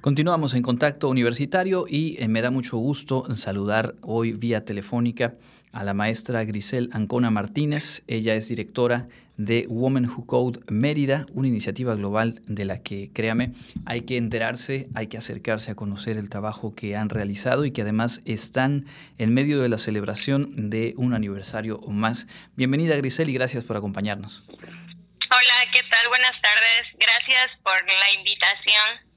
Continuamos en contacto universitario y eh, me da mucho gusto saludar hoy vía telefónica a la maestra Grisel Ancona Martínez. Ella es directora de Women Who Code Mérida, una iniciativa global de la que, créame, hay que enterarse, hay que acercarse a conocer el trabajo que han realizado y que además están en medio de la celebración de un aniversario más. Bienvenida Grisel y gracias por acompañarnos. Hola, ¿qué tal? Buenas tardes. Gracias por la invitación.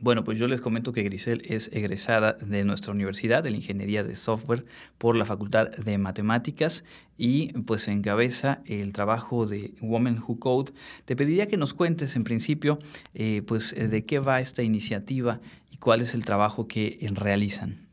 Bueno, pues yo les comento que Grisel es egresada de nuestra universidad de la Ingeniería de Software por la Facultad de Matemáticas y pues encabeza el trabajo de Women Who Code. Te pediría que nos cuentes en principio eh, pues de qué va esta iniciativa y cuál es el trabajo que realizan.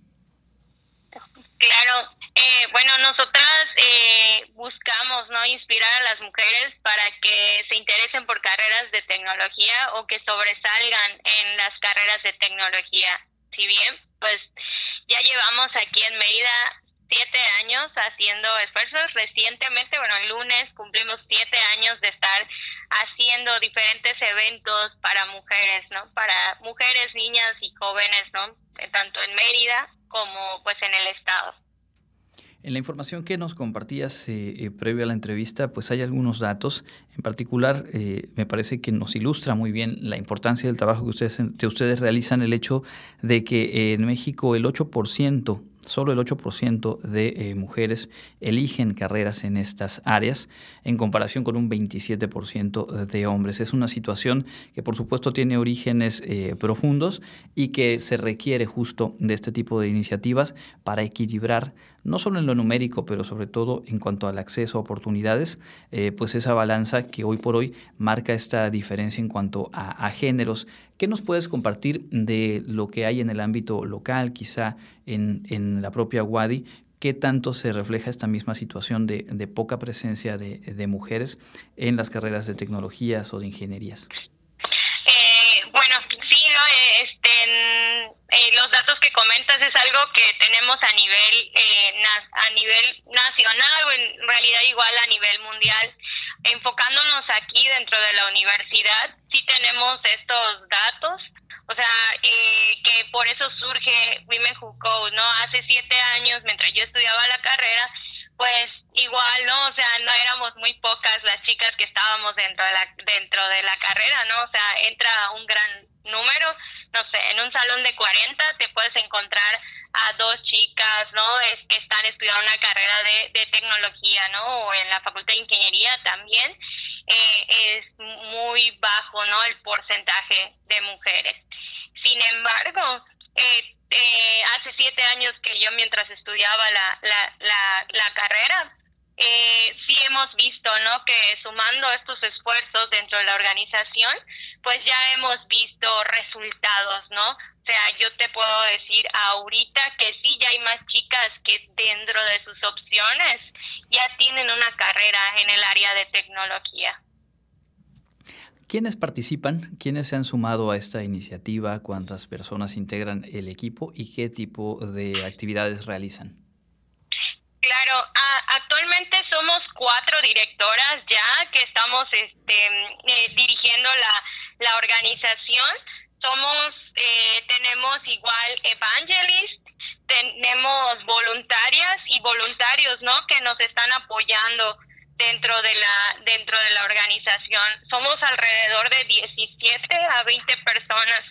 Claro, eh, bueno, nosotras eh, buscamos no inspirar a las mujeres para que se interesen por carreras de tecnología o que sobresalgan en las carreras de tecnología. Si bien, pues ya llevamos aquí en Mérida siete años haciendo esfuerzos. Recientemente, bueno, el lunes cumplimos siete años de estar haciendo diferentes eventos para mujeres, ¿no? Para mujeres, niñas y jóvenes, ¿no? Tanto en Mérida como pues en el estado. En la información que nos compartías eh, eh, previo a la entrevista, pues hay algunos datos. En particular, eh, me parece que nos ilustra muy bien la importancia del trabajo que ustedes, que ustedes realizan, el hecho de que en México el 8% solo el 8% de eh, mujeres eligen carreras en estas áreas en comparación con un 27% de hombres. Es una situación que por supuesto tiene orígenes eh, profundos y que se requiere justo de este tipo de iniciativas para equilibrar no solo en lo numérico, pero sobre todo en cuanto al acceso a oportunidades, eh, pues esa balanza que hoy por hoy marca esta diferencia en cuanto a, géneros. ¿Qué nos puedes compartir de lo que hay en el ámbito local, quizá en, en la propia Wadi? ¿Qué tanto se refleja esta misma situación de, de poca presencia de, de, mujeres en las carreras de tecnologías o de ingenierías? Eh, bueno, sí, ¿no? este, eh, los datos que comentas es algo que tenemos a nivel, eh, a nivel nacional o en realidad igual a nivel mundial enfocándonos aquí dentro de la universidad, sí tenemos estos datos, o sea, eh, que por eso surge Women Who Code, ¿no? Hace siete años, mientras yo estudiaba la carrera, pues igual, ¿no? O sea, no éramos muy pocas las chicas que estábamos dentro de la, dentro de la carrera, ¿no? O sea, entra un gran número, no sé, en un salón de 40 te puedes encontrar a dos chicas, ¿no? Es que están estudiando una carrera de, de tecnología, ¿no? O en la Facultad de Ingeniería también. Eh, es muy bajo, ¿no? El porcentaje de mujeres. Sin embargo, eh, eh, hace siete años que yo la, la, la, la carrera, eh, sí hemos visto, ¿no? Que sumando estos esfuerzos dentro de la organización, pues ya hemos visto resultados, ¿no? O sea, yo te puedo decir ahorita que sí, ya hay más chicas que dentro de sus opciones ya tienen una carrera en el área de tecnología. ¿Quiénes participan? ¿Quiénes se han sumado a esta iniciativa? ¿Cuántas personas integran el equipo y qué tipo de actividades realizan? Actualmente somos cuatro directoras ya que estamos este, eh, dirigiendo la, la organización. Somos, eh, tenemos igual evangelists, tenemos voluntarias y voluntarios, ¿no? Que nos están apoyando dentro de la dentro de la organización. Somos alrededor de 17 a 20 personas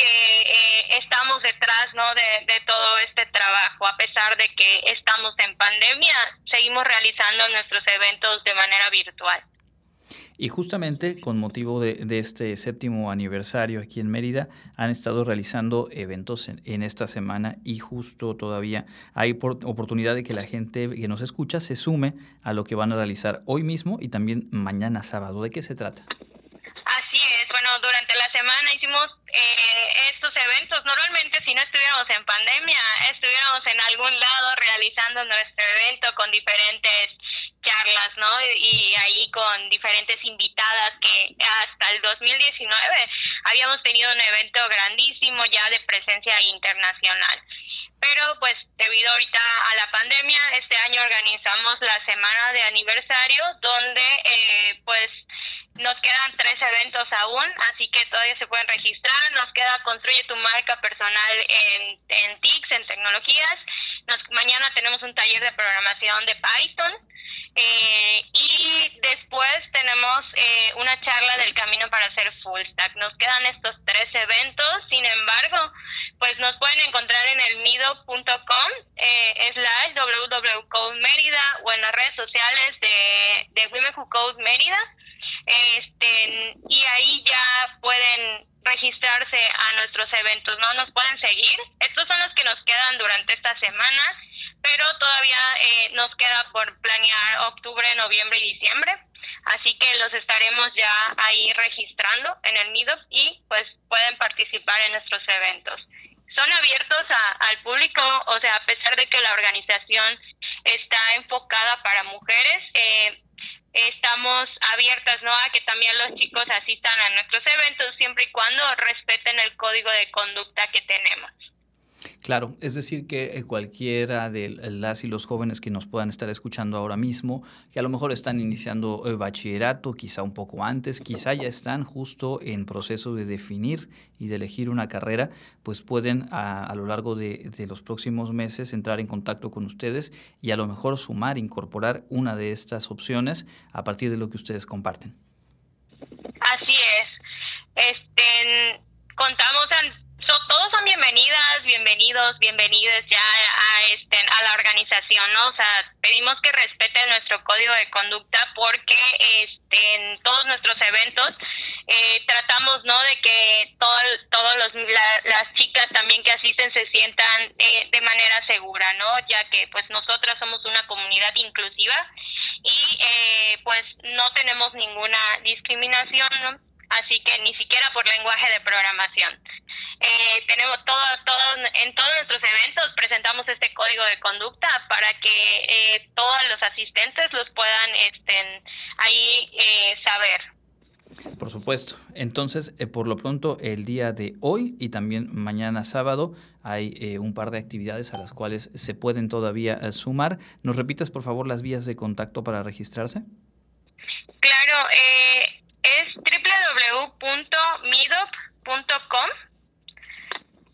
que eh, estamos detrás ¿no? De, todo este trabajo. A pesar de que estamos en pandemia, seguimos realizando nuestros eventos de manera virtual. Y justamente con motivo de, de, este séptimo aniversario aquí en Mérida, han estado realizando eventos en, en, esta semana y justo todavía hay por, oportunidad de que la gente que nos escucha se sume a lo que van a realizar hoy mismo y también mañana sábado. ¿De qué se trata? Así es, bueno, durante la semana hicimos eh, estos eventos. Normalmente si no estuviéramos en pandemia, estuviéramos en algún lado realizando nuestro evento con diferentes charlas, ¿no? Y ahí con diferentes invitadas que hasta el 2019 habíamos tenido un evento grandísimo ya de presencia internacional. Pero pues debido ahorita a la pandemia, este año organizamos la semana de aniversario donde eh, nos quedan tres eventos aún, así que todavía se pueden registrar. Nos queda Construye tu marca personal en, en TICS, en tecnologías. Nos, mañana tenemos un taller de programación de Python. Eh, y después tenemos eh, una charla del camino para hacer full stack. Nos quedan estos tres eventos, sin embargo, pues nos pueden encontrar en el mido.com eh, slash www.code o en las redes sociales de, de Women Who Code Mérida. Este, y ahí ya pueden registrarse a nuestros eventos, ¿no? Nos pueden seguir. Estos son los que nos quedan durante esta semana pero todavía eh, nos queda por planear octubre, noviembre y diciembre. Así que los estaremos ya ahí registrando en el Meetup y pues pueden participar en nuestros eventos. Son abiertos al público, o sea, a pesar de que la organización está enfocada para mujeres, eh, estamos abiertas ¿no? a que también los chicos asistan a nuestros eventos siempre y cuando respeten el código de conducta que tenemos. Claro, es decir, que eh, cualquiera de las y los jóvenes que nos puedan estar escuchando ahora mismo, que a lo mejor están iniciando el bachillerato, quizá un poco antes, quizá ya están justo en proceso de definir y de elegir una carrera, pues pueden a, lo largo de, de, los próximos meses entrar en contacto con ustedes y a lo mejor sumar, incorporar una de estas opciones a partir de lo que ustedes comparten. Así es. Este, contamos bienvenidos, bienvenidas ya a, este, a la organización, ¿no? O sea, pedimos que respeten nuestro código de conducta porque este, en todos nuestros eventos eh, tratamos, ¿no? De que todos todo los, las chicas también que asisten se sientan eh, de manera segura, ¿no? Ya que pues nosotras somos una comunidad inclusiva y eh, pues no tenemos ninguna discriminación, ¿no? Así que ni siquiera por lenguaje de programación. Eh, tenemos todo, todo, en todos nuestros eventos presentamos este código de conducta para que eh, todos los asistentes los puedan este, ahí eh, saber. Por supuesto. Entonces, por lo pronto, el día de hoy y también mañana sábado hay un par de actividades a las cuales se pueden todavía sumar. ¿Nos repites, por favor, las vías de contacto para registrarse? Claro, es www.meetup.com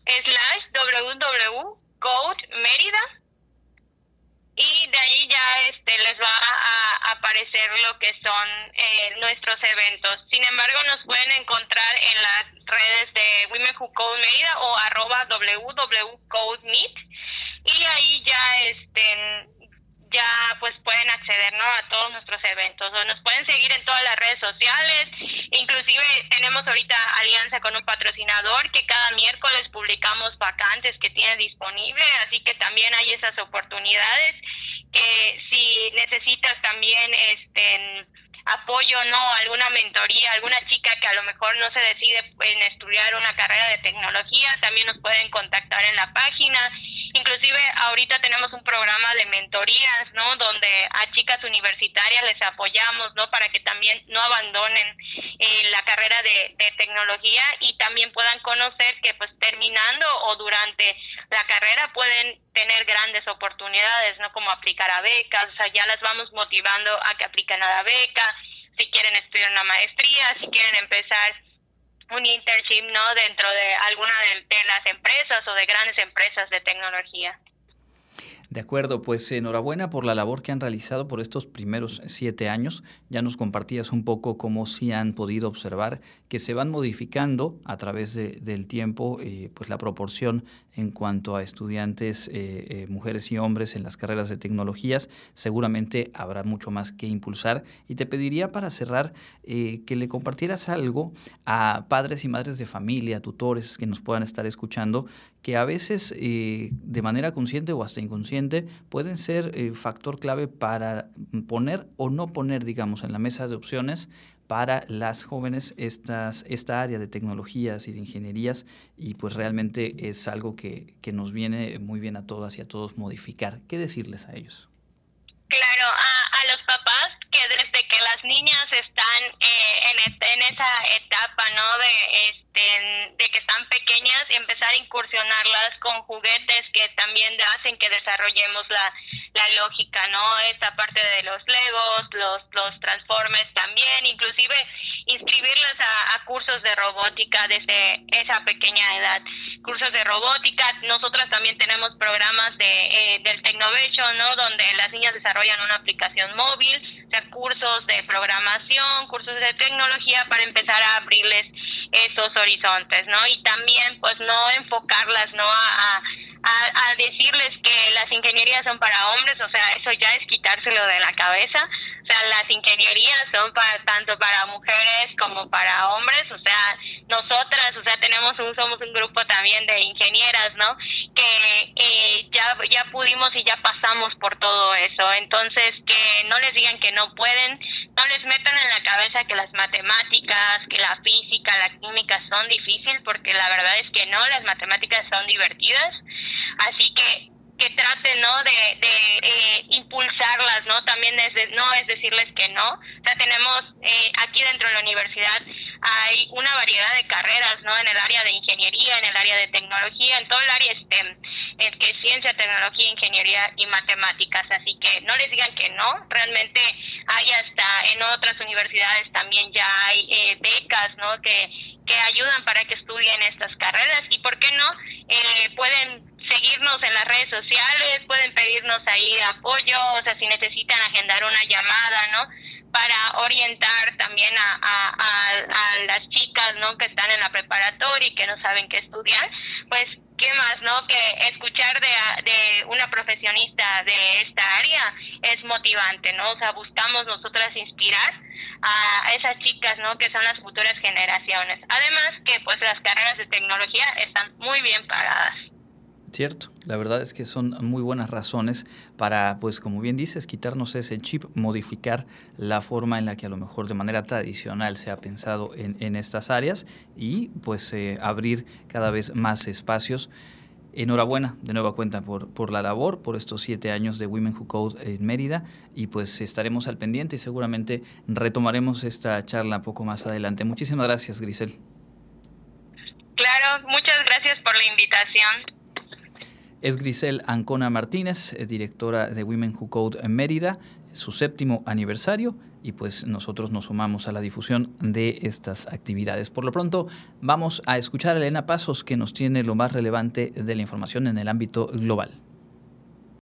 slash www.code y de ahí ya este les va a aparecer lo que son eh, nuestros eventos. Sin embargo, nos pueden encontrar en las redes de Women Who Code Mérida o arroba www.codemeet y ahí ya este ya pues pueden acceder a todos nuestros eventos. O nos pueden seguir en todas las redes sociales. Inclusive tenemos ahorita alianza con un patrocinador que cada miércoles publicamos vacantes que tiene disponible. Así que también hay esas oportunidades que si necesitas también este apoyo no alguna mentoría alguna chica que a lo mejor no se decide en estudiar una carrera de tecnología también nos pueden contactar en la página Inclusive ahorita tenemos un programa de mentorías, ¿no? Donde a chicas universitarias les apoyamos, ¿no? Para que también no abandonen eh, la carrera de, tecnología y también puedan conocer que pues terminando o durante la carrera pueden tener grandes oportunidades, ¿no? Como aplicar a becas, o sea, ya las vamos motivando a que apliquen a la beca, si quieren estudiar una maestría, si quieren empezar un internship no dentro de alguna de, las empresas o de grandes empresas de tecnología. De acuerdo, pues enhorabuena por la labor que han realizado por estos primeros siete años. Ya nos compartías un poco cómo sí han podido observar que se van modificando a través del tiempo eh, pues la proporción en cuanto a estudiantes, eh, eh, mujeres y hombres en las carreras de tecnologías. Seguramente habrá mucho más que impulsar. Y te pediría para cerrar que le compartieras algo a padres y madres de familia, tutores que nos puedan estar escuchando, que a veces de manera consciente o hasta inconsciente pueden ser factor clave para poner o no poner, digamos, en la mesa de opciones para las jóvenes estas, esta área de tecnologías y de ingenierías y pues realmente es algo que, que nos viene muy bien a todas y a todos modificar. ¿Qué decirles a ellos? Claro, a, a los papás que desde que las niñas están eh, en, en esa etapa, ¿no? De, este, de que están pequeñas, empezar a incursionarlas con juguetes que también hacen que desarrollemos la, la lógica, ¿no? Esta parte de los legos, los, los transformes también, inclusive inscribirlas a, cursos de robótica desde esa pequeña edad. Cursos de robótica, nosotras también tenemos programas de, eh, del Tecnovation, ¿no? Donde las niñas desarrollan una aplicación móvil, o sea, cursos de programación, cursos de tecnología para empezar a abrirles esos horizontes, ¿no? Y también, pues, no enfocarlas, ¿no? A, a, a, decirles que las ingenierías son para hombres, o sea, eso ya es quitárselo de la cabeza. O sea, las ingenierías son para tanto para mujeres como para hombres, o sea, nosotras, o sea, tenemos un somos un grupo también de ingenieras, ¿no? Que eh, ya ya pudimos y ya pasamos por todo eso. Entonces, que no les digan que no pueden, no les metan en la cabeza que las matemáticas, que la física, la química son difíciles, porque la verdad es que no, las matemáticas son divertidas. Así que que traten no de, de impulsarlas no también es no es decirles que no. O sea tenemos eh, aquí dentro de la universidad hay una variedad de carreras no en el área de ingeniería en el área de tecnología en todo el área STEM es ciencia tecnología ingeniería y matemáticas. Así que no les digan que no. Realmente hay hasta en otras universidades también ya hay eh, becas no que que ayudan para que estudien estas carreras y por qué no eh, pueden seguirnos en las redes sociales, pueden pedirnos ahí apoyo, o sea, si necesitan agendar una llamada, ¿no? Para orientar también a, a, las chicas, ¿no? Que están en la preparatoria y que no saben qué estudiar, pues, ¿qué más, no? Que escuchar de, de una profesionista de esta área es motivante, ¿no? O sea, buscamos nosotras inspirar a esas chicas, ¿no? Que son las futuras generaciones. Además que, pues, las carreras de tecnología están muy bien pagadas. Cierto, la verdad es que son muy buenas razones para, pues como bien dices, quitarnos ese chip, modificar la forma en la que a lo mejor de manera tradicional se ha pensado en, en estas áreas y pues eh, abrir cada vez más espacios. Enhorabuena de nueva cuenta por, por la labor, por estos siete años de Women Who Code en Mérida y pues estaremos al pendiente y seguramente retomaremos esta charla poco más adelante. Muchísimas gracias, Grisel. Claro, muchas gracias por la invitación. Es Grisel Ancona Martínez, eh, directora de Women Who Code en Mérida, su séptimo aniversario y pues nosotros nos sumamos a la difusión de estas actividades. Por lo pronto vamos a escuchar a Elena Pasos que nos tiene lo más relevante de la información en el ámbito global.